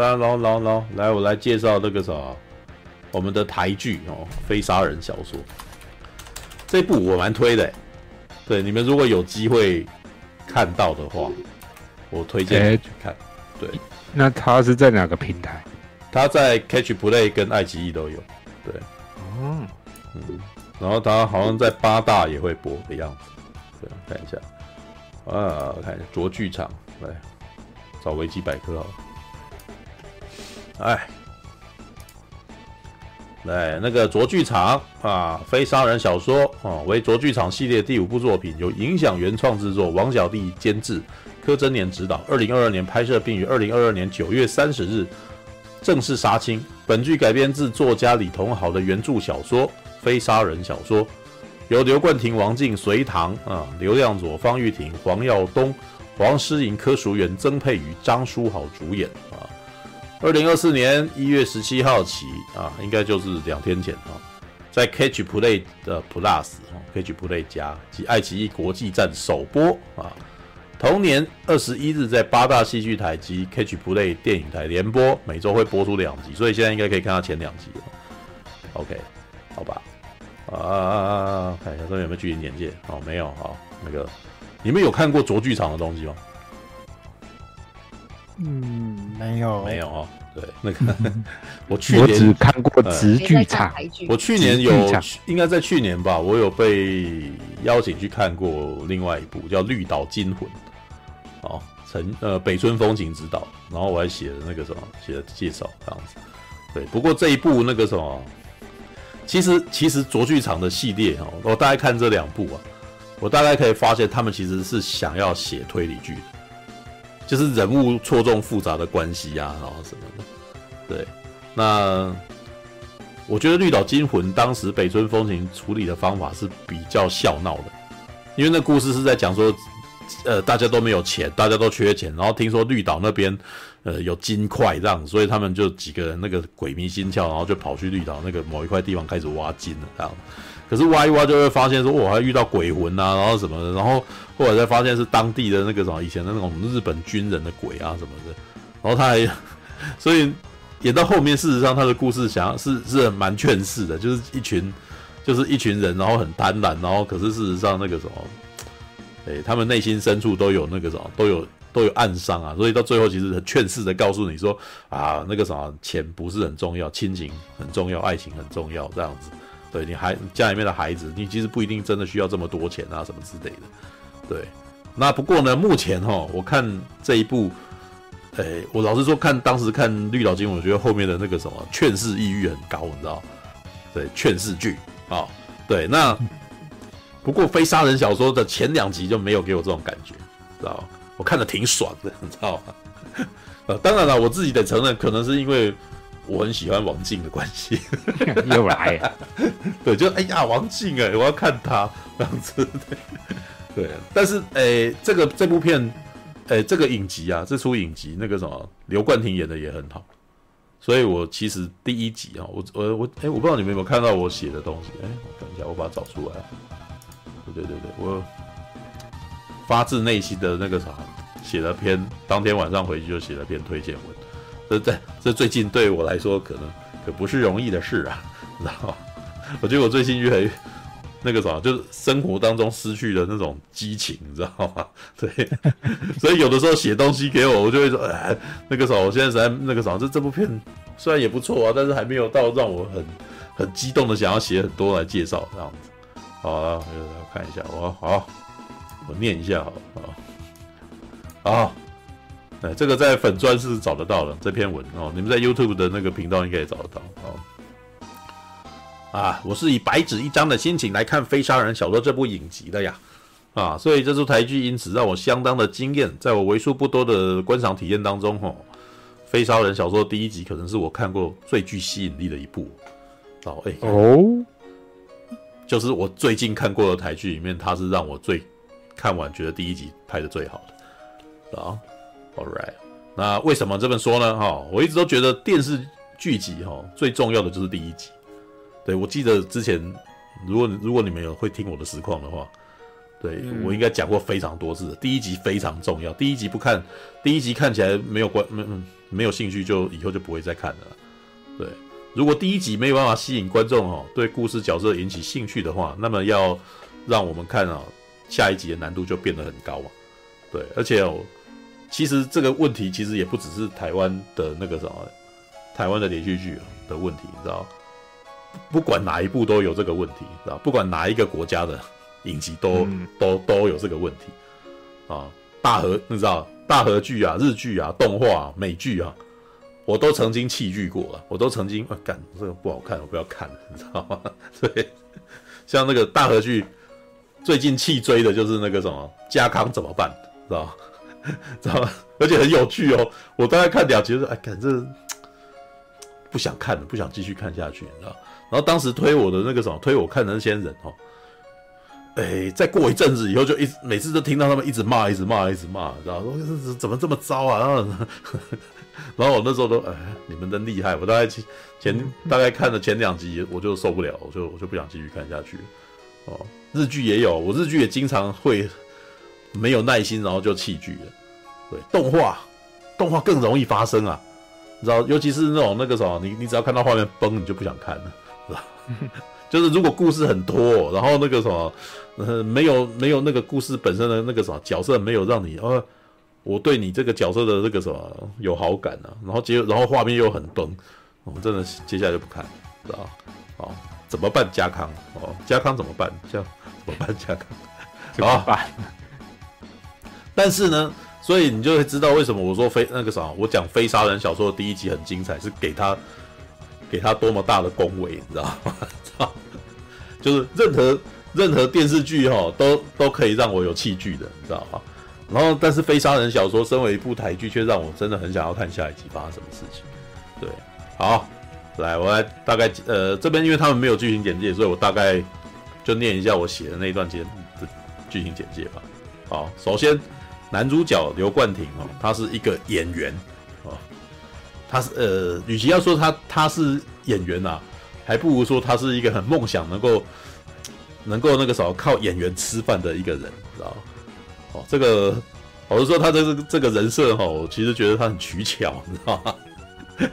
来，然后，然后，然后，来，我来介绍那个啥，我们的台剧哦，《非杀人小说》这部我蛮推的，对你们如果有机会看到的话，我推荐你去看。对，那它是在哪个平台？它在 Catch Play 跟爱奇艺都有。对，哦，嗯，然后它好像在八大也会播的样子。对，看一下，啊，看一下卓剧场来。找维基百科好了，哎，来那个卓剧场啊，非杀人小说啊，为卓剧场系列第五部作品，由影响原创制作，王小弟监制，柯贞年执导，二零二二年拍摄，并于二零二二年九月三十日正式杀青。本剧改编自作家李同豪的原著小说《非杀人小说》，由刘冠廷、王静、隋棠啊、刘亮佐、方玉婷、黄耀东。黄诗莹、柯淑媛、曾沛瑜、张书豪主演啊。二零二四年一月十七号起啊，应该就是两天前哦，在 Catch Play 的 Plus 啊，Catch Play 加及爱奇艺国际站首播啊。同年二十一日在八大戏剧台及 Catch Play 电影台联播，每周会播出两集，所以现在应该可以看到前两集了。OK，好吧，啊，看一下这边有没有剧情简介？哦，没有，好，那个。你们有看过卓剧场的东西吗？嗯，没有，没有哦。对，那个我去年我只看过直剧场。我去年有，应该在去年吧，我有被邀请去看过另外一部叫《绿岛惊魂》。哦，陈呃北村风情指导，然后我还写了那个什么，写了介绍这样子。对，不过这一部那个什么，其实其实卓剧场的系列哦，我大概看这两部啊。我大概可以发现，他们其实是想要写推理剧的，就是人物错综复杂的关系啊，然后什么的。对，那我觉得《绿岛惊魂》当时北村风情处理的方法是比较笑闹的，因为那故事是在讲说，呃，大家都没有钱，大家都缺钱，然后听说绿岛那边呃有金块这样，所以他们就几个人那个鬼迷心窍，然后就跑去绿岛那个某一块地方开始挖金了这样。可是挖一挖就会发现说，我还遇到鬼魂啊，然后什么的，然后后来才发现是当地的那个什么以前的那种日本军人的鬼啊什么的，然后他还，所以演到后面，事实上他的故事想要是是蛮劝世的，就是一群就是一群人，然后很贪婪，然后可是事实上那个什么，诶，他们内心深处都有那个什么，都有都有暗伤啊，所以到最后其实很劝世的告诉你说啊，那个什么钱不是很重要，亲情很重要，爱情很重要这样子。对你孩家里面的孩子，你其实不一定真的需要这么多钱啊，什么之类的。对，那不过呢，目前哈，我看这一部，诶，我老实说，看当时看《绿岛金》，我觉得后面的那个什么劝世意欲很高，你知道？对，劝世剧啊，对。那不过非杀人小说的前两集就没有给我这种感觉，知道？我看得挺爽的，你知道吗？呃，当然了，我自己得承认，可能是因为。我很喜欢王静的关系，又来。了，对，就哎呀，王静哎，我要看他这样子，对，对，但是哎、欸，这个这部片，哎、欸，这个影集啊，这出影集那个什么，刘冠廷演的也很好，所以我其实第一集啊，我我我哎、欸，我不知道你们有没有看到我写的东西，哎、等一下，我把它找出来，对对对对，我发自内心的那个啥，写了篇，当天晚上回去就写了篇推荐文。这这这最近对我来说可能可不是容易的事啊，你知道吗？我觉得我最近越来越那个啥，就是生活当中失去了那种激情，你知道吗？对，所以有的时候写东西给我，我就会说，哎，那个啥，我现在在那个啥，这这部片虽然也不错啊，但是还没有到让我很很激动的想要写很多来介绍这样子。好了，我看一下，我好，我念一下，好，好，好。哎，这个在粉专是找得到的这篇文哦，你们在 YouTube 的那个频道应该也找得到哦。啊，我是以白纸一张的心情来看《非杀人小说》这部影集的呀，啊，所以这出台剧因此让我相当的惊艳。在我为数不多的观赏体验当中，哦，《非杀人小说》第一集可能是我看过最具吸引力的一部。哦，哎，哦，就是我最近看过的台剧里面，它是让我最看完觉得第一集拍的最好的啊。Alright，那为什么这么说呢？哈，我一直都觉得电视剧集哈最重要的就是第一集。对，我记得之前，如果如果你们有会听我的实况的话，对、嗯、我应该讲过非常多次，第一集非常重要，第一集不看，第一集看起来没有关，没没有兴趣，就以后就不会再看了。对，如果第一集没有办法吸引观众哦，对故事角色引起兴趣的话，那么要让我们看啊，下一集的难度就变得很高嘛。对，而且哦，其实这个问题其实也不只是台湾的那个什么，台湾的连续剧的问题，你知道？不管哪一部都有这个问题，知道？不管哪一个国家的影集都、嗯、都都有这个问题啊。大和，你知道？大和剧啊，日剧啊，动画、啊、美剧啊。我都曾经弃剧过了，我都曾经啊，干这个不好看，我不要看了，你知道吗？对，像那个大和剧，最近弃追的就是那个什么家康怎么办，知道吗？知道吗？而且很有趣哦，我大概看两集，哎，干这不想看了，不想继续看下去，你知道？然后当时推我的那个什么，推我看的那些人哦，哎，再过一阵子以后，就一直每次都听到他们一直骂，一直骂，一直骂，知道吗？说怎么这么糟啊？然后。然后我那时候都哎，你们真厉害！我大概前前大概看了前两集，我就受不了，我就我就不想继续看下去。哦，日剧也有，我日剧也经常会没有耐心，然后就弃剧了。对，动画动画更容易发生啊，你知道，尤其是那种那个什么，你你只要看到画面崩，你就不想看了，是吧？就是如果故事很拖，然后那个什么，呃，没有没有那个故事本身的那个什么角色没有让你呃。我对你这个角色的这个什么有好感啊，然后结然后画面又很崩，我真的接下来就不看了，知道吧？哦，怎么办？家康哦，家康怎么办？这样怎么办？家康怎么办？但是呢，所以你就会知道为什么我说非那个啥，我讲非杀人小说的第一集很精彩，是给他给他多么大的恭维，你知道吗？知道，就是任何任何电视剧哈、都都可以让我有弃剧的，你知道吗？然后，但是非杀人小说身为一部台剧，却让我真的很想要看下一集发生什么事情。对，好，来，我来大概呃这边，因为他们没有剧情简介，所以我大概就念一下我写的那一段简的剧情简介吧。好，首先男主角刘冠廷哦，他是一个演员哦，他是呃，与其要说他他是演员啊，还不如说他是一个很梦想能够能够那个时候靠演员吃饭的一个人，知道哦，这个，我是说他这个这个人设哈，我其实觉得他很取巧，你知道吗？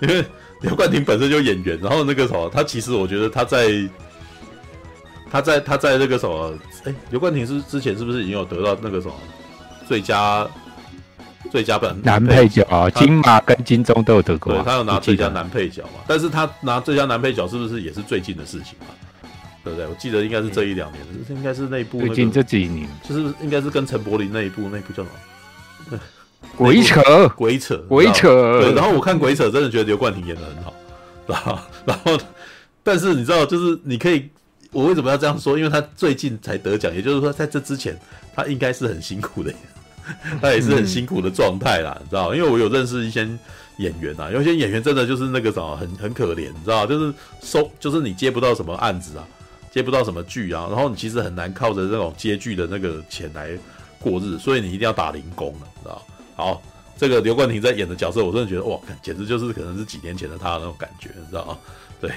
因为刘冠廷本身就演员，然后那个什么，他其实我觉得他在他在他在那个什么，哎，刘冠廷是之前是不是已经有得到那个什么最佳最佳本男配角啊？金马跟金钟都有得过，对，他有拿最佳男配角嘛？但是他拿最佳男配角是不是也是最近的事情嘛？对不对？我记得应该是这一两年，应该是那一部、那个。最近这几年，就是应该是跟陈柏霖那一部，那一部叫什么？鬼扯，鬼扯，鬼扯。对，然后我看鬼扯，真的觉得刘冠廷演的很好，然后，然后，但是你知道，就是你可以，我为什么要这样说？因为他最近才得奖，也就是说，在这之前，他应该是很辛苦的，他也是很辛苦的状态啦，你知道？因为我有认识一些演员啊，有些演员真的就是那个什么，很很可怜，你知道？就是收，就是你接不到什么案子啊。接不到什么剧啊，然后你其实很难靠着这种接剧的那个钱来过日，所以你一定要打零工了，你知道？好，这个刘冠廷在演的角色，我真的觉得哇，简直就是可能是几年前的他那种感觉，你知道吗？对，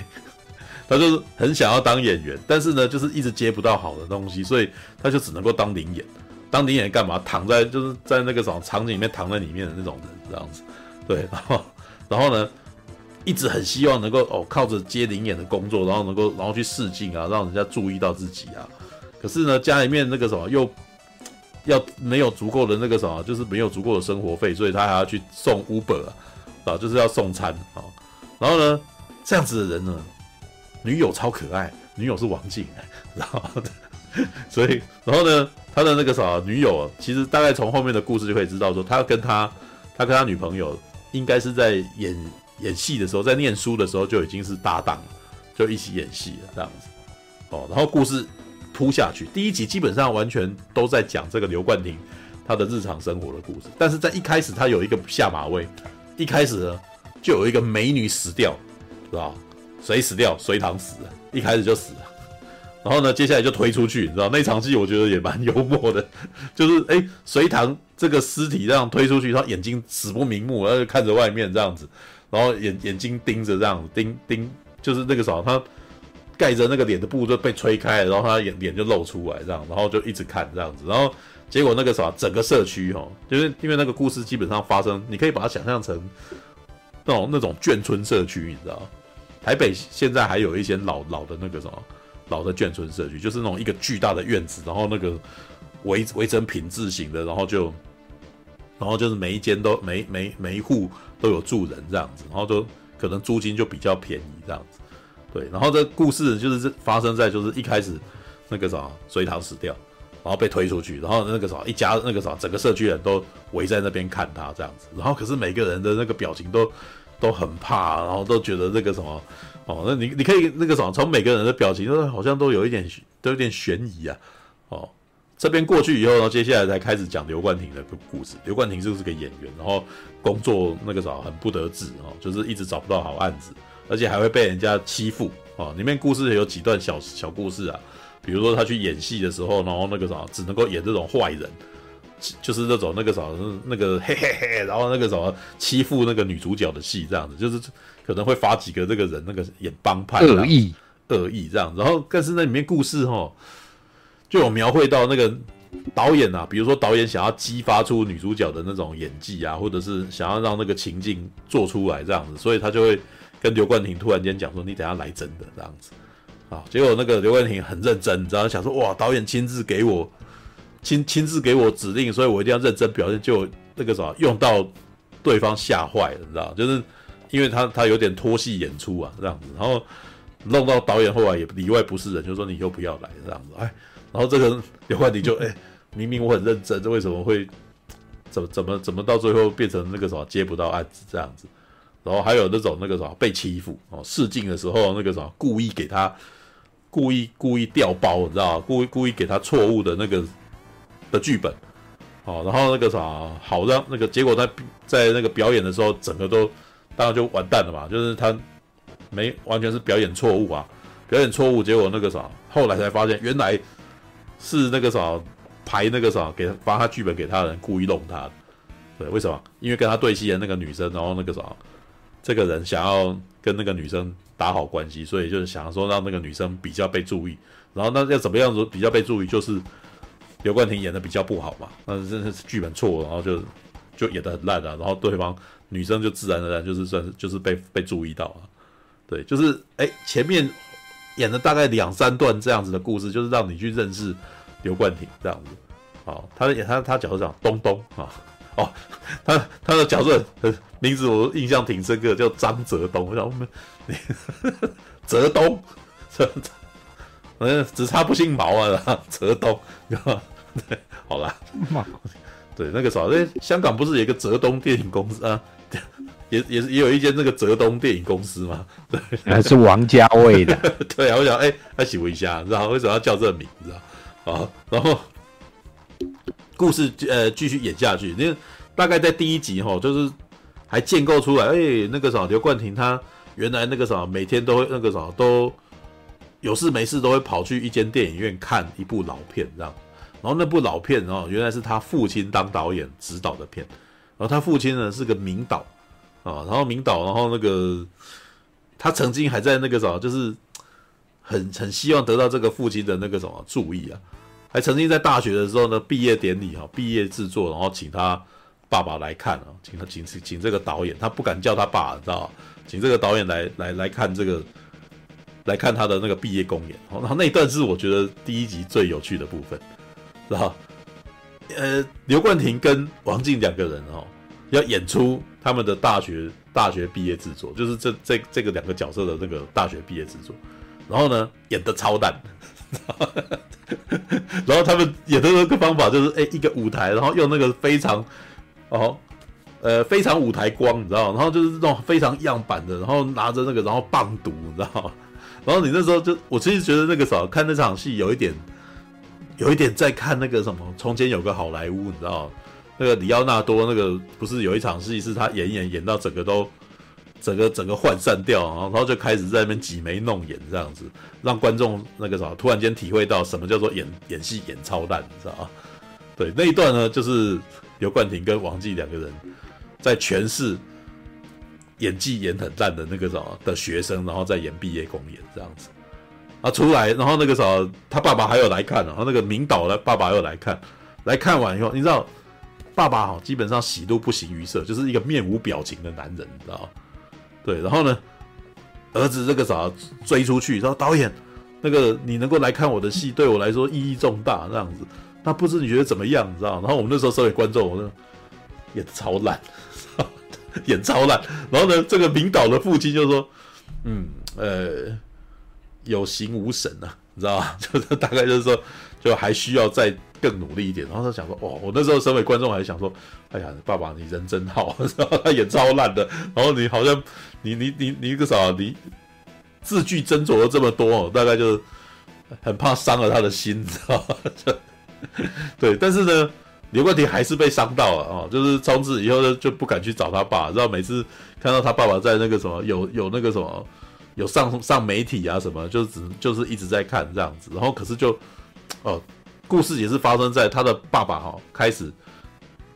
他就是很想要当演员，但是呢，就是一直接不到好的东西，所以他就只能够当临演。当临演干嘛？躺在就是在那个什么场景里面躺在里面的那种人，这样子。对，然后然后呢？一直很希望能够哦，靠着接临演的工作，然后能够然后去试镜啊，让人家注意到自己啊。可是呢，家里面那个什么又要没有足够的那个什么，就是没有足够的生活费，所以他还要去送 Uber 啊，啊，就是要送餐啊。然后呢，这样子的人呢，女友超可爱，女友是王静，然后所以然后呢，他的那个啥女友，其实大概从后面的故事就可以知道说，他跟他他跟他女朋友应该是在演。演戏的时候，在念书的时候就已经是搭档了，就一起演戏了这样子。哦，然后故事铺下去，第一集基本上完全都在讲这个刘冠廷他的日常生活的故事。但是在一开始，他有一个下马威，一开始呢就有一个美女死掉，知道谁死掉？隋唐死，一开始就死了。然后呢，接下来就推出去，你知道那场戏我觉得也蛮幽默的，就是哎，隋唐这个尸体这样推出去，他眼睛死不瞑目，然后就看着外面这样子。然后眼眼睛盯着这样子盯盯，就是那个啥，他盖着那个脸的布就被吹开了，然后他眼脸就露出来这样，然后就一直看这样子，然后结果那个啥，整个社区哈，就是因为那个故事基本上发生，你可以把它想象成那种那种眷村社区，你知道台北现在还有一些老老的那个什么老的眷村社区，就是那种一个巨大的院子，然后那个围围成品字形的，然后就然后就是每一间都每每每一户都有住人这样子，然后就可能租金就比较便宜这样子。对，然后这故事就是发生在就是一开始那个啥隋唐死掉，然后被推出去，然后那个啥一家那个啥整个社区人都围在那边看他这样子，然后可是每个人的那个表情都都很怕，然后都觉得这个什么哦，那你你可以那个什么从每个人的表情都好像都有一点都有点悬疑啊哦，这边过去以后，然后接下来才开始讲刘冠廷的故事。刘冠廷就是个演员，然后工作那个啥很不得志哦，就是一直找不到好案子。而且还会被人家欺负啊！里面故事有几段小小故事啊，比如说他去演戏的时候，然后那个啥只能够演这种坏人，就是那种那个什么那个嘿嘿嘿，然后那个什么欺负那个女主角的戏这样子，就是可能会发几个这个人那个演帮派恶意恶意这样。然后但是那里面故事哈，就有描绘到那个导演啊，比如说导演想要激发出女主角的那种演技啊，或者是想要让那个情境做出来这样子，所以他就会。跟刘冠廷突然间讲说：“你等下来真的这样子，啊，结果那个刘冠廷很认真，你知道，想说哇，导演亲自给我亲亲自给我指令，所以我一定要认真表现，就那个什么用到对方吓坏了，你知道，就是因为他他有点拖戏演出啊这样子，然后弄到导演后来也里外不是人，就说你就不要来这样子，哎，然后这个刘冠廷就哎，明明我很认真，这为什么会怎么怎么怎么到最后变成那个什么接不到案子这样子？”然后还有那种那个什么被欺负哦，试镜的时候那个什么故意给他故意故意调包，你知道？故意故意给他错误的那个的剧本哦，然后那个啥好让那个结果他在那个表演的时候整个都当然就完蛋了嘛，就是他没完全是表演错误啊，表演错误，结果那个啥后来才发现原来是那个啥排那个啥给发他剧本给他的人故意弄他，对，为什么？因为跟他对戏的那个女生，然后那个啥。这个人想要跟那个女生打好关系，所以就是想说让那个女生比较被注意。然后那要怎么样子比较被注意？就是刘冠廷演的比较不好嘛，那真的是剧本错，然后就就演得很烂啊。然后对方女生就自然而然就是算是就是被被注意到啊。对，就是哎前面演了大概两三段这样子的故事，就是让你去认识刘冠廷这样子。好，他演他他角色叫东东啊。哦，他他的角色名字我印象挺深刻，叫张泽东。我想我们，泽东，嗯，只差不姓毛啊，泽东，对，好啦，对，那个时候，哎，香港不是有一个泽东电影公司啊？也 也是也有一间那个泽东电影公司嘛？对，还是王家卫的。对啊，我想，哎，他喜欢一下，然后为什么要叫这个名字啊？啊，然后。故事呃继续演下去，因为大概在第一集哈，就是还建构出来，哎、欸，那个啥刘冠廷他原来那个啥每天都会那个啥都有事没事都会跑去一间电影院看一部老片这样，然后那部老片哦原来是他父亲当导演指导的片，然后他父亲呢是个名导啊，然后名导，然后那个他曾经还在那个什么就是很很希望得到这个父亲的那个什么注意啊。还曾经在大学的时候呢，毕业典礼哈，毕业制作，然后请他爸爸来看啊，请他请请请这个导演，他不敢叫他爸，知道吧？请这个导演来来来看这个，来看他的那个毕业公演。然后那一段是我觉得第一集最有趣的部分，知道？呃，刘冠廷跟王静两个人哦，要演出他们的大学大学毕业制作，就是这这这个两个角色的那个大学毕业制作，然后呢，演的超烂。然后他们演的那个方法就是，哎，一个舞台，然后用那个非常，哦，呃，非常舞台光，你知道，然后就是那种非常样板的，然后拿着那个，然后棒读，你知道，然后你那时候就，我其实觉得那个时候看那场戏有一点，有一点在看那个什么，从前有个好莱坞，你知道，那个里奥纳多那个不是有一场戏是他演演演到整个都。整个整个涣散掉，然后就开始在那边挤眉弄眼这样子，让观众那个啥，突然间体会到什么叫做演演戏演超烂，你知道吗？对，那一段呢，就是刘冠廷跟王继两个人在诠释演技演很烂的那个什么的学生，然后在演毕业公演这样子。啊出来，然后那个时候他爸爸还有来看，然后那个明导的爸爸又来看，来看完以后，你知道爸爸哈基本上喜怒不形于色，就是一个面无表情的男人，你知道？对，然后呢，儿子这个时候追出去，说导演，那个你能够来看我的戏，对我来说意义重大，这样子。那不知你觉得怎么样？你知道？然后我们那时候身为观众，我说演超烂，演超烂。然后呢，这个明导的父亲就说：“嗯，呃，有形无神啊，你知道吧？就是大概就是说，就还需要再更努力一点。”然后他想说：“哦，我那时候身为观众还想说，哎呀，爸爸你人真好，然 后他演超烂的。然后你好像你你你你个啥？你字句斟酌了这么多，大概就很怕伤了他的心，你知道吗？”对，但是呢，刘冠廷还是被伤到了、哦，就是从此以后呢就不敢去找他爸，然后每次看到他爸爸在那个什么有有那个什么有上上媒体啊什么，就只就是一直在看这样子，然后可是就哦，故事也是发生在他的爸爸哈、哦、开始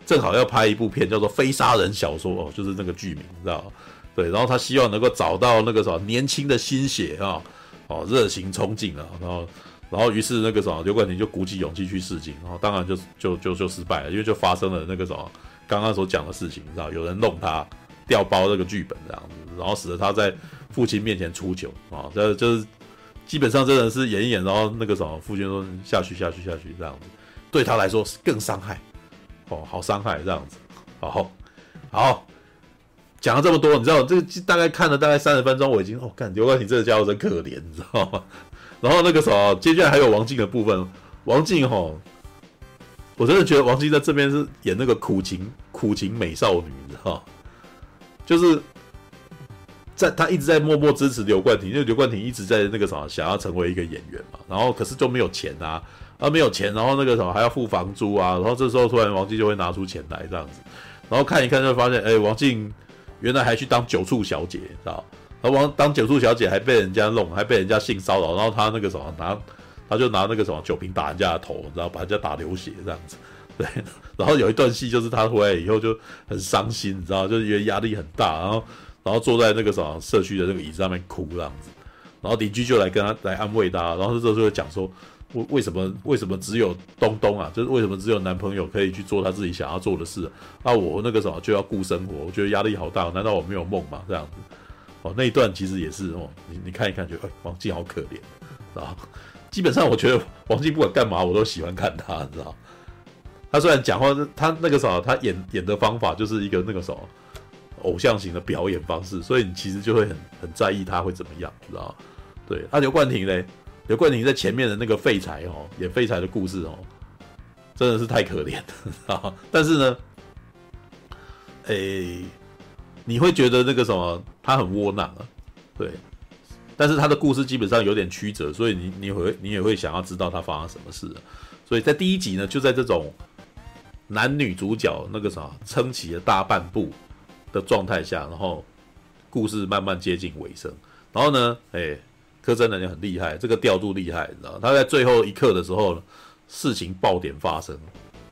正好要拍一部片叫做《非杀人小说》哦，就是那个剧名，知道对，然后他希望能够找到那个什么年轻的心血啊，哦，热情憧憬啊，然后。然后，于是那个什么刘冠廷就鼓起勇气去试镜，然后当然就就就就失败了，因为就发生了那个什么刚刚所讲的事情，你知道，有人弄他调包这个剧本这样子，然后使得他在父亲面前出糗啊，这就是基本上真的是演一演，然后那个什么父亲说下去下去下去这样子，对他来说更伤害哦，好伤害这样子，好好讲了这么多，你知道这个大概看了大概三十分钟，我已经哦，看刘冠廷这个家伙真可怜，你知道吗？然后那个时候，接下来还有王静的部分。王静吼，我真的觉得王静在这边是演那个苦情苦情美少女，你知道？就是在他一直在默默支持刘冠廷，因为刘冠廷一直在那个什么想要成为一个演员嘛。然后可是就没有钱啊，啊没有钱，然后那个什么还要付房租啊。然后这时候突然王静就会拿出钱来这样子，然后看一看就发现，哎，王静原来还去当酒醋小姐，知道？然后王当酒促小姐还被人家弄，还被人家性骚扰，然后他那个什么拿，他就拿那个什么酒瓶打人家的头，然后把人家打流血这样子，对。然后有一段戏就是他回来以后就很伤心，你知道，就是因为压力很大，然后然后坐在那个什么社区的那个椅子上面哭这样子，然后邻居就来跟他来安慰他，然后这时候就讲说，为为什么为什么只有东东啊，就是为什么只有男朋友可以去做他自己想要做的事，那我那个什么就要顾生活，我觉得压力好大，难道我没有梦吗？这样子。哦，那一段其实也是哦，你你看一看，觉得，王静好可怜，啊，基本上我觉得王静不管干嘛，我都喜欢看他，你知道？他虽然讲话，他那个时候他演演的方法就是一个那个什么偶像型的表演方式，所以你其实就会很很在意他会怎么样，知道？对，啊，刘冠廷嘞，刘冠廷在前面的那个废柴哦，演废柴的故事哦，真的是太可怜了啊！但是呢，诶。你会觉得那个什么，他很窝囊啊，对，但是他的故事基本上有点曲折，所以你你会你也会想要知道他发生什么事，所以在第一集呢，就在这种男女主角那个啥撑起了大半部的状态下，然后故事慢慢接近尾声，然后呢，哎，柯震南也很厉害，这个调度厉害，你知道，他在最后一刻的时候，事情爆点发生，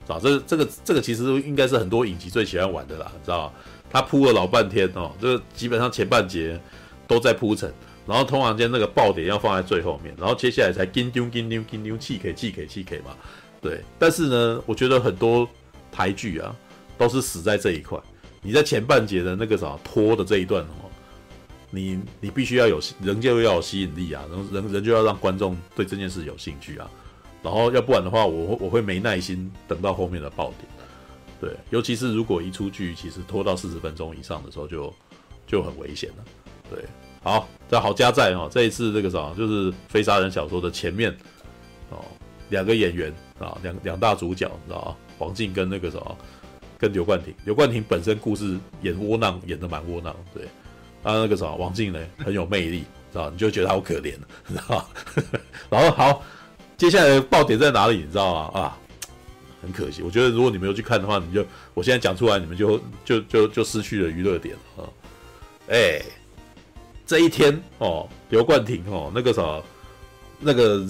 啊，这这个这个其实应该是很多影集最喜欢玩的啦，知道吧？他铺了老半天哦，这个基本上前半节都在铺陈，然后突然间那个爆点要放在最后面，然后接下来才金丢金丢金丢气给气给气给嘛，对。但是呢，我觉得很多台剧啊都是死在这一块。你在前半节的那个啥拖的这一段哦，你你必须要有人就要有吸引力啊，人人人就要让观众对这件事有兴趣啊，然后要不然的话，我我会没耐心等到后面的爆点。对，尤其是如果一出剧，其实拖到四十分钟以上的时候就，就很危险了。对，好，这好加在哦，这一次这个啥，就是非杀人小说的前面哦，两个演员啊，两两大主角，你知道吗？王净跟那个什么，跟刘冠廷。刘冠廷本身故事演窝囊，演得蛮窝囊，对。啊，那个什么，王静呢，很有魅力，知道？你就觉得他好可怜，知道吗？然后好，接下来爆点在哪里？你知道吗？啊。很可惜，我觉得如果你没有去看的话，你就我现在讲出来，你们就就就就失去了娱乐点啊！哎、这一天哦，刘冠廷哦，那个啥，那个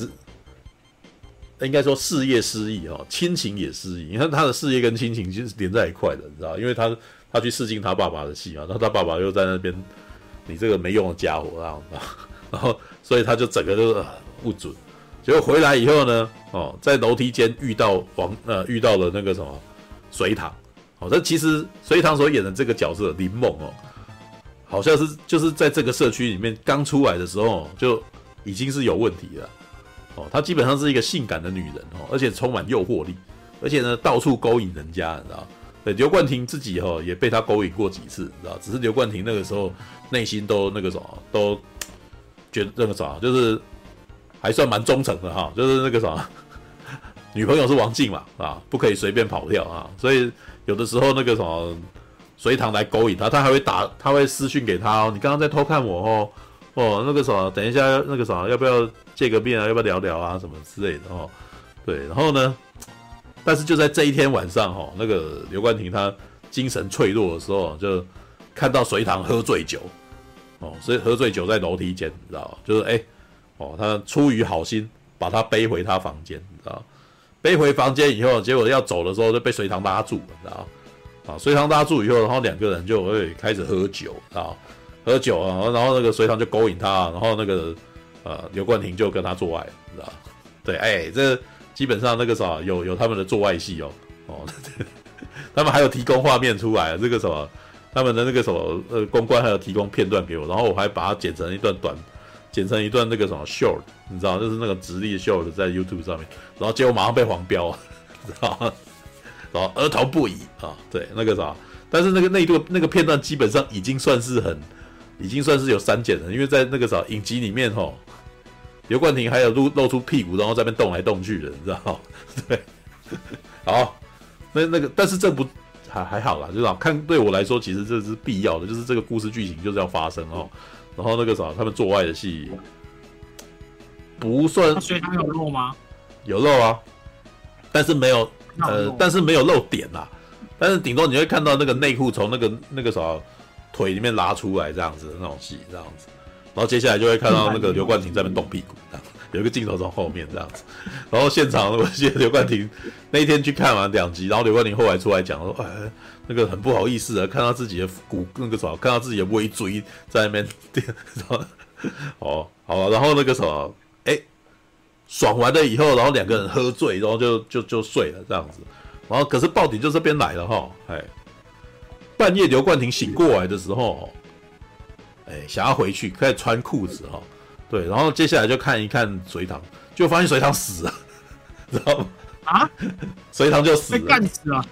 应该说事业失意哦，亲情也失意。你看他的事业跟亲情其实是连在一块的，你知道？因为他他去试镜他爸爸的戏嘛，然后他爸爸又在那边，你这个没用的家伙啊，然后所以他就整个就不准。结果回来以后呢，哦，在楼梯间遇到王呃遇到了那个什么隋唐，哦，这其实隋唐所演的这个角色林梦哦，好像是就是在这个社区里面刚出来的时候就已经是有问题了，哦，她基本上是一个性感的女人哦，而且充满诱惑力，而且呢到处勾引人家，你知道？对，刘冠廷自己哈也被她勾引过几次，你知道？只是刘冠廷那个时候内心都那个什么都觉得那个啥就是。还算蛮忠诚的哈，就是那个啥，女朋友是王静嘛，啊，不可以随便跑掉啊，所以有的时候那个什么隋唐来勾引他，他还会打，他会私讯给他哦，你刚刚在偷看我哦，哦，那个什么，等一下那个啥，要不要见个面啊？要不要聊聊啊？什么之类的哦，对，然后呢，但是就在这一天晚上哈，那个刘冠廷他精神脆弱的时候，就看到隋唐喝醉酒，哦，所以喝醉酒在楼梯间，你知道就是哎。哦，他出于好心把他背回他房间，你知道？背回房间以后，结果要走的时候就被隋唐拉住了，你知道？啊，隋唐拉住以后，然后两个人就会开始喝酒，啊，喝酒啊，然后那个隋唐就勾引他，然后那个呃刘冠廷就跟他做爱，你知道？对，哎、这基本上那个啥有有他们的做爱戏哦，哦，他们还有提供画面出来，这个什么他们的那个什么呃公关还有提供片段给我，然后我还把它剪成一段短。剪成一段那个什么 short，你知道，就是那个直立的 short 在 YouTube 上面，然后结果马上被黄标，知道吗？然后额头不已啊，对，那个啥，但是那个那一段那个片段基本上已经算是很，已经算是有删减了，因为在那个啥影集里面吼，刘冠廷还有露露出屁股，然后在那边动来动去的，你知道？对，好，那那个但是这不还还好啦，就是看对我来说，其实这是必要的，就是这个故事剧情就是要发生哦。然后那个啥，他们做爱的戏不算，所以他有露吗？有露啊，但是没有呃，但是没有露点啦。但是顶多你会看到那个内裤从那个那个啥腿里面拉出来这样子的那种戏，这样子。然后接下来就会看到那个刘冠廷在那边动屁股，这样有一个镜头从后面这样子。然后现场我记得刘冠廷那一天去看完两集，然后刘冠廷后来出来讲说，哎。那个很不好意思啊，看到自己的骨那个什么，看到自己的尾椎在那边电，哦，好了，然后那个什么，哎，爽完了以后，然后两个人喝醉，然后就就就睡了这样子，然后可是爆点就这边来了哈，哎，半夜刘冠廷醒过来的时候，哎，想要回去开始穿裤子哈，对，然后接下来就看一看隋唐，就发现隋唐死了，知道吗？啊，隋唐就死了，被干死了。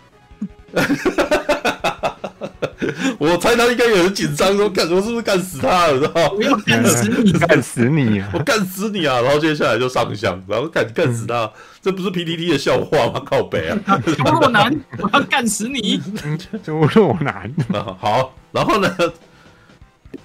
我猜他应该有人紧张，说干我是不是干死他了？知道吗？我要干死你，干死你！我干死你啊！然后接下来就上香，然后干干死他，这不是 PDD 的笑话吗？靠北啊！吴若男，我要干死你！吴若男，好，然后呢？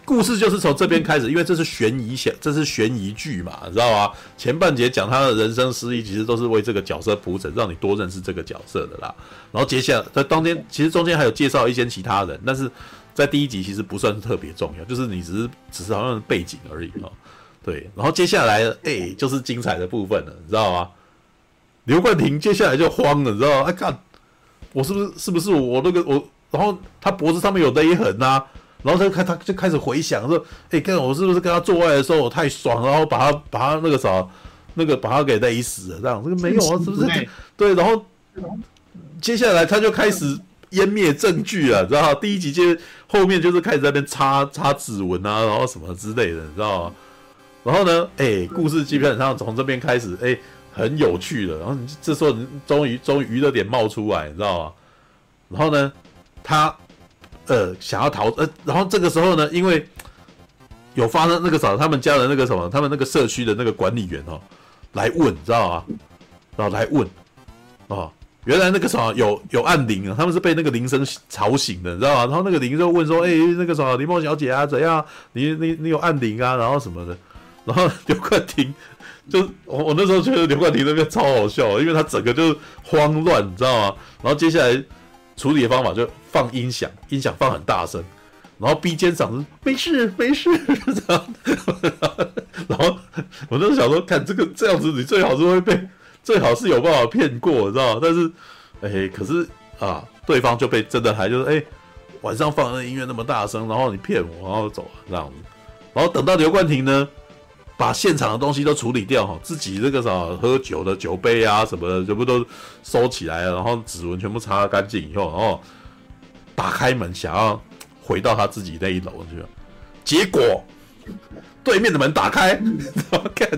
故事就是从这边开始，因为这是悬疑小，这是悬疑剧嘛，你知道吗？前半节讲他的人生失意，其实都是为这个角色铺陈，让你多认识这个角色的啦。然后接下来在当天，其实中间还有介绍一些其他人，但是在第一集其实不算是特别重要，就是你只是只是好像背景而已哦。对，然后接下来哎、就是精彩的部分了，你知道吗？刘冠廷接下来就慌了，你知道吗？哎，看我是不是是不是我那个我，然后他脖子上面有勒痕呐、然后他开，他就开始回想说：“哎，看我是不是跟他做爱的时候我太爽，然后把他把他那个啥，那个把他给勒死了这样？这个没有啊，是不是？对。然后接下来他就开始湮灭证据了，知道吗？第一集就后面就是开始在那边擦擦指纹啊，然后什么之类的，你知道吗？然后呢，哎，故事基本上从这边开始，哎，很有趣的。然后这时候终于终于娱乐点冒出来，你知道吗？然后呢，他。呃，想要逃呃，然后这个时候呢，因为有发生那个啥，他们家的那个什么，他们那个社区的那个管理员哦，来问，你知道吗？然后来问，哦，原来那个啥有有按铃啊，他们是被那个铃声吵醒的，你知道吗？然后那个铃就问说，哎，那个啥，林梦小姐啊，怎样？你你你有按铃啊？然后什么的？然后刘冠廷就我我那时候觉得刘冠廷那边超好笑，因为他整个就慌乱，你知道吗？然后接下来。处理的方法就放音响，音响放很大声，然后逼奸嗓子，没事没事，这样，然后我那时候想说，看这个这样子，你最好是会被，最好是有办法骗过，知道？但是，哎，可是啊，对方就被真的还就是，哎，晚上放的音乐那么大声，然后你骗我，然后走了这样子，然后等到刘冠廷呢，把现场的东西都处理掉哈，自己这个啥喝酒的酒杯啊什么的全部都收起来，然后指纹全部擦干净以后，然后打开门想要回到他自己那一楼去，结果对面的门打开，然后看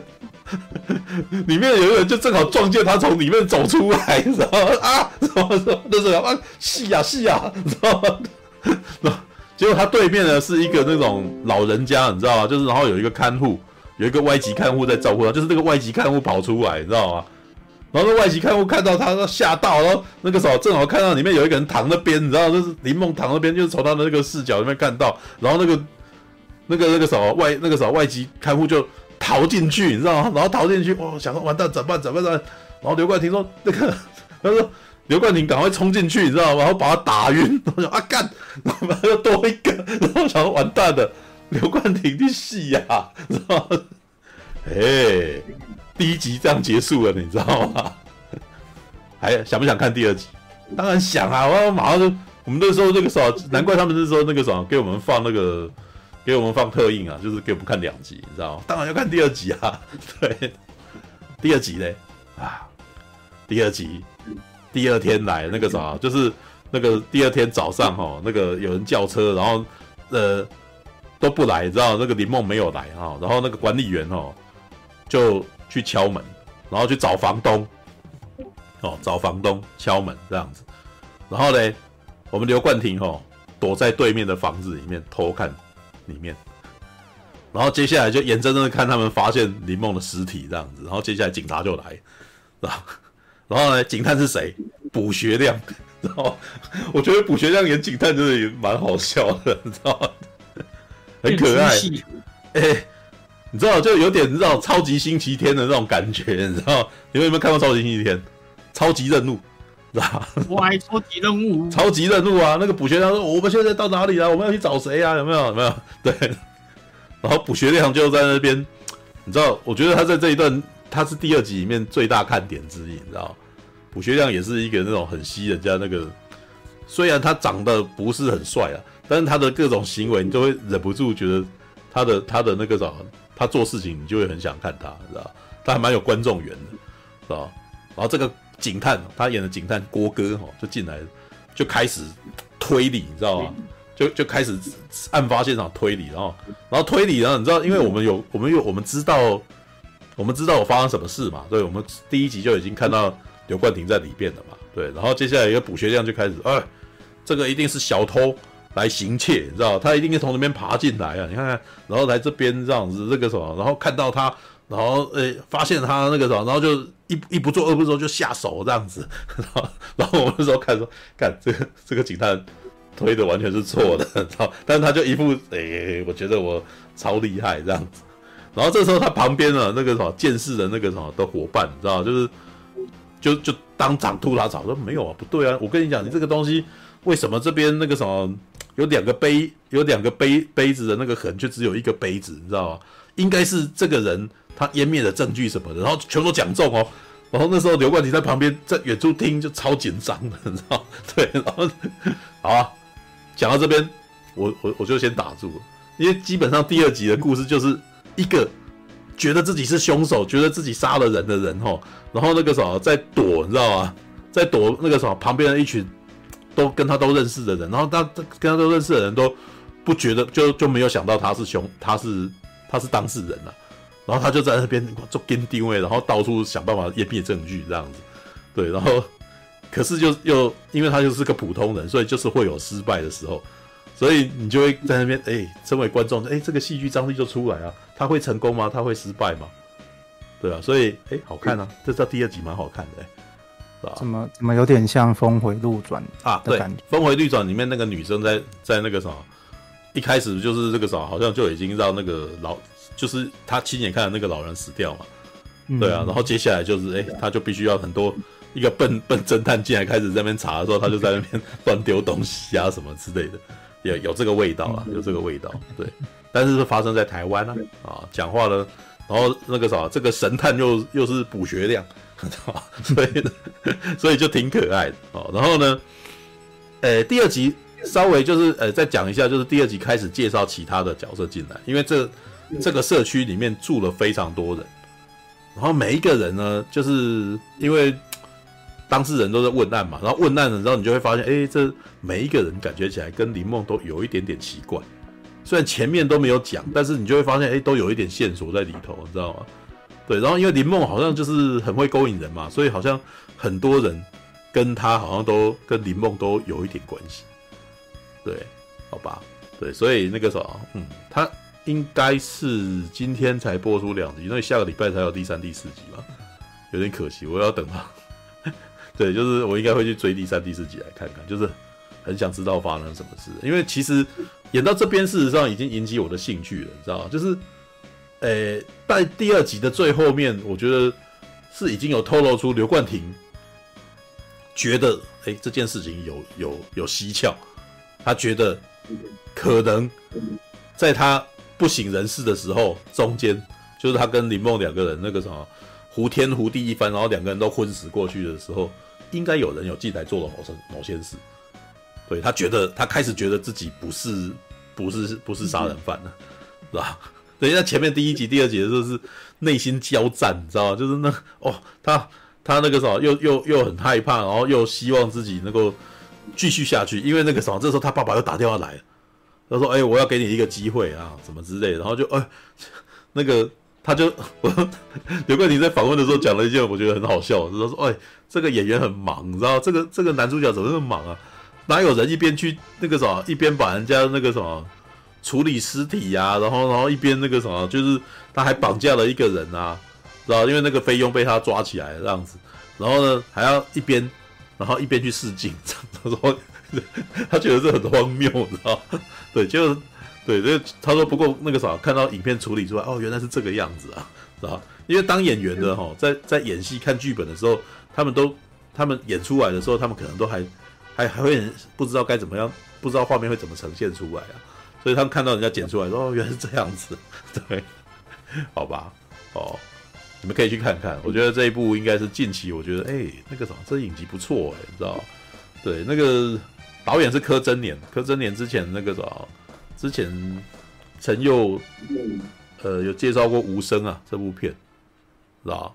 里面有一个人就正好撞见他从里面走出来，你知道吗？啊，什么什么那是啊，戏呀戏呀，你知道吗？结果他对面呢是一个那种老人家，你知道吗？就是然后有一个看护，有一个外籍看护在照顾他，就是那个外籍看护跑出来，你知道吗？然后那外籍看护看到他，他吓到，然后那个时候正好看到里面有一个人躺那边，你知道，就是林梦躺那边，就是从他的那个视角里面看到，然后那个那个那个什么外那个时候外籍看护就逃进去，你知道吗？然后逃进去，哇，想说完蛋，怎么办？怎么办？然后刘冠廷说那个 他说。刘冠廷赶快冲进去，你知道吗？然后把他打晕。我想啊干，然后又多一个，然后想完蛋了，刘冠廷的戏呀，知道吗？哎，第一集这样结束了，你知道吗？还想不想看第二集？当然想啊！我马上就，我们那时候那个时候，难怪他们是说那个什么，给我们放那个，给我们放特映啊，就是给我们看两集，你知道吗？当然要看第二集啊，对，第二集嘞，啊，第二集。第二天来那个啥，就是那个第二天早上哈，那个有人叫车，然后呃都不来，知道那个林梦没有来哈，然后那个管理员哦就去敲门，然后去找房东哦，找房东敲门这样子，然后呢，我们刘冠廷哦躲在对面的房子里面偷看里面，然后接下来就眼睁睁的看他们发现林梦的尸体这样子，然后接下来警察就来，是吧？然后呢，警探是谁？卜学亮。然后我觉得卜学亮演警探真的也蛮好笑的，你知道吗？很可爱。哎、欸，你知道就有点你知道超级星期天的那种感觉，你知道？你们有没有看过超级星期天？超级任务，知道吧？超级任务。超级任务啊！那个补学亮说：“我们现在到哪里了？我们要去找谁啊？有没有？有没有？” 对。然后补学亮就在那边，你知道？我觉得他在这一段。他是第二集里面最大看点之一，你知道，补学亮也是一个那种很吸人家那个，虽然他长得不是很帅啊，但是他的各种行为，你就会忍不住觉得他的他的那个什么，他做事情你就会很想看他，知道？他还蛮有观众缘的，知道？然后这个警探，他演的警探郭哥哈，就进来就开始推理，你知道吗？就就开始案发现场推理，然后然后推理，然后你知道，因为我们有我们有我们知道。我们知道我发生什么事嘛？对，我们第一集就已经看到刘冠廷在里边了嘛？对，然后接下来一个补学亮就开始，哎，这个一定是小偷来行窃，你知道？他一定是从那边爬进来啊！你看看，然后来这边这样子，这个什么，然后看到他，然后诶，发现他那个什么，然后就一一不做二不休就下手这样子，然后然后我们那时候看说，看这个这个警探推的完全是错的，知道？但是他就一副诶，我觉得我超厉害这样子。然后这时候他旁边的那个什么剑士的那个什么的伙伴，你知道就是就就当场吐他槽说没有啊，不对啊，我跟你讲，你这个东西为什么这边那个什么有两个杯，有两个杯杯子的那个痕，却只有一个杯子，你知道吗？应该是这个人他湮灭的证据什么的，然后全都讲中哦。然后那时候刘冠廷在旁边在远处听就超紧张的，你知道？对，然后好啊，讲到这边，我我我就先打住了，因为基本上第二集的故事就是。一个觉得自己是凶手，觉得自己杀了人的人吼，然后那个什么在躲，你知道吗？在躲那个什么旁边的一群都跟他都认识的人，然后他跟他都认识的人都不觉得，就就没有想到他是凶，他是他是当事人了，然后他就在那边做跟定位，然后到处想办法湮灭证据这样子，对，然后可是就又因为他就是个普通人，所以就是会有失败的时候。所以你就会在那边，哎、身为观众，哎、这个戏剧张力就出来啊。他会成功吗？他会失败吗？对啊，所以，哎、好看啊，这这第二集蛮好看的、欸，是吧？怎么怎么有点像《峰回路转》啊？对，《峰回路转》里面那个女生在在那个什么，一开始就是这个什么，好像就已经让那个老，就是他亲眼看到那个老人死掉嘛。对啊，然后接下来就是，哎、欸，他就必须要很多一个笨笨侦探进来开始在那边查的时候，他就在那边乱丢东西啊什么之类的。有有这个味道啊，有这个味道，对，但是是发生在台湾啊，啊，讲话呢，然后那个啥，这个神探又又是卜学亮，所以 所以就挺可爱的哦。然后呢，呃，第二集稍微就是呃再讲一下，就是第二集开始介绍其他的角色进来，因为这这个社区里面住了非常多人，然后每一个人呢，就是因为当事人都在问案嘛，然后问案了之后，你就会发现，哎，这每一个人感觉起来跟林梦都有一点点奇怪。虽然前面都没有讲，但是你就会发现，哎，都有一点线索在里头，你知道吗？对，然后因为林梦好像就是很会勾引人嘛，所以好像很多人跟他好像都跟林梦都有一点关系。对，好吧，对，所以那个什么，嗯，他应该是今天才播出两集，因为下个礼拜才有第三、第四集嘛，有点可惜，我要等他。对，就是我应该会去追第三、第四集来看看，就是很想知道发生什么事，因为其实。演到这边，事实上已经引起我的兴趣了，你知道吗？就是，诶，在第二集的最后面，我觉得是已经有透露出刘冠廷觉得，诶，这件事情有有有蹊跷，他觉得可能在他不省人事的时候，中间就是他跟林梦两个人那个什么胡天胡地一番，然后两个人都昏死过去的时候，应该有人有进来做了某些某些事。对，他觉得，他开始觉得自己不是不是不是杀人犯了，是吧？等一下前面第一集、第二集的时候是内心交战，你知道吗？就是那哦，他他那个什么，又又又很害怕，然后又希望自己能够继续下去，因为那个什么，这时候他爸爸又打电话来，他说：“哎，我要给你一个机会啊，什么之类。”然后就哎，那个他就我 刘冠廷在访问的时候讲了一件我觉得很好笑，就是说：“哎，这个演员很忙，你知道这个这个男主角怎么那么忙啊？”哪有人一边去那个什么，一边把人家那个什么处理尸体呀、啊，然后然后一边那个什么，就是他还绑架了一个人啊，知道？因为那个菲佣被他抓起来这样子，然后呢还要一边，然后一边去试镜，他说 他觉得这很荒谬，知道？对，就对，这他说不过那个啥，看到影片处理出来，哦，原来是这个样子啊，知道？因为当演员的哈，在在演戏看剧本的时候，他们都他们演出来的时候，他们可能都还。还还会不知道该怎么样，不知道画面会怎么呈现出来啊，所以他们看到人家剪出来说，哦，原来是这样子，对，好吧，哦，你们可以去看看，我觉得这一部应该是近期，我觉得，哎，那个什么，这影集不错，哎，你知道，对，那个导演是柯真年，柯真年之前那个什么，之前陈佑，呃，有介绍过《无声》啊，这部片，知道。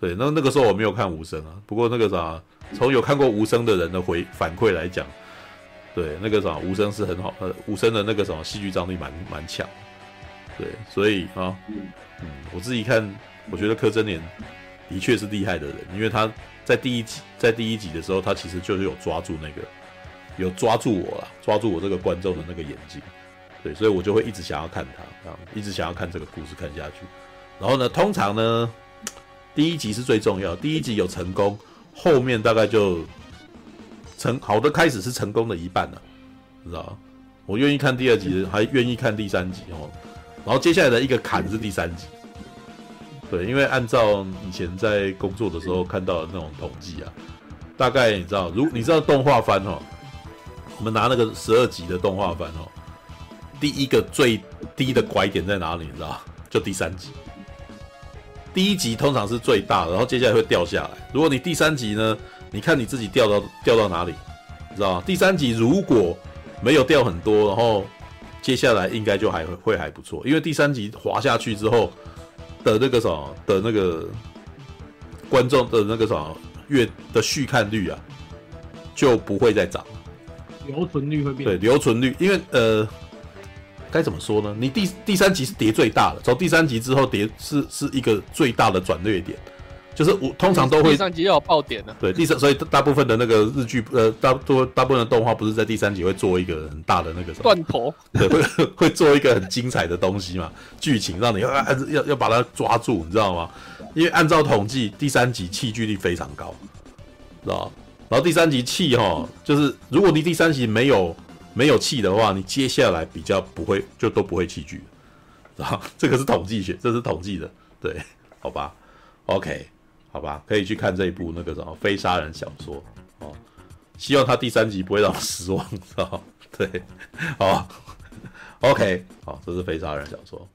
对，那那个时候我没有看无声啊，不过那个啥，从有看过无声的人的回反馈来讲，对，那个什么无声是很好，呃，无声的那个什么戏剧张力蛮蛮强，对，所以啊，嗯，我自己看，我觉得柯震年的确是厉害的人，因为他在第一集在第一集的时候，他其实就是有抓住那个，有抓住我了，抓住我这个观众的那个眼睛，对，所以我就会一直想要看他，啊，一直想要看这个故事看下去，然后呢，通常呢。第一集是最重要，第一集有成功，后面大概就成好的开始是成功的一半了，知道吗？我愿意看第二集，还愿意看第三集哦。然后接下来的一个坎是第三集，对，因为按照以前在工作的时候看到的那种统计啊，大概你知道，如你知道动画番哦，我们拿那个十二集的动画番哦，第一个最低的拐点在哪里？你知道？就第三集。第一集通常是最大的，然后接下来会掉下来。如果你第三集呢，你看你自己掉到掉到哪里，你知道吗？第三集如果没有掉很多，然后接下来应该就还会会还不错，因为第三集滑下去之后的那个什么的那个观众的那个什么月的续看率啊，就不会再涨，留存率会变对留存率，因为呃。该怎么说呢？你第第三集是跌最大的，从第三集之后跌是是一个最大的转捩点，就是我通常都会第三集要有爆点的。对，第三所以大部分的那个日剧呃大多大部分的动画不是在第三集会做一个很大的那个什么断头，对，会会做一个很精彩的东西嘛，剧情让你要要要把它抓住，你知道吗？因为按照统计，第三集弃剧率非常高，知道？然后第三集弃哈，就是如果你第三集没有。没有弃的话，你接下来比较不会，就都不会弃剧，啊，这个是统计学，这是统计的，对，好吧，OK，好吧，可以去看这一部那个什么非杀人小说哦，希望他第三集不会让我失望，知道对，好，OK，好，这是非杀人小说。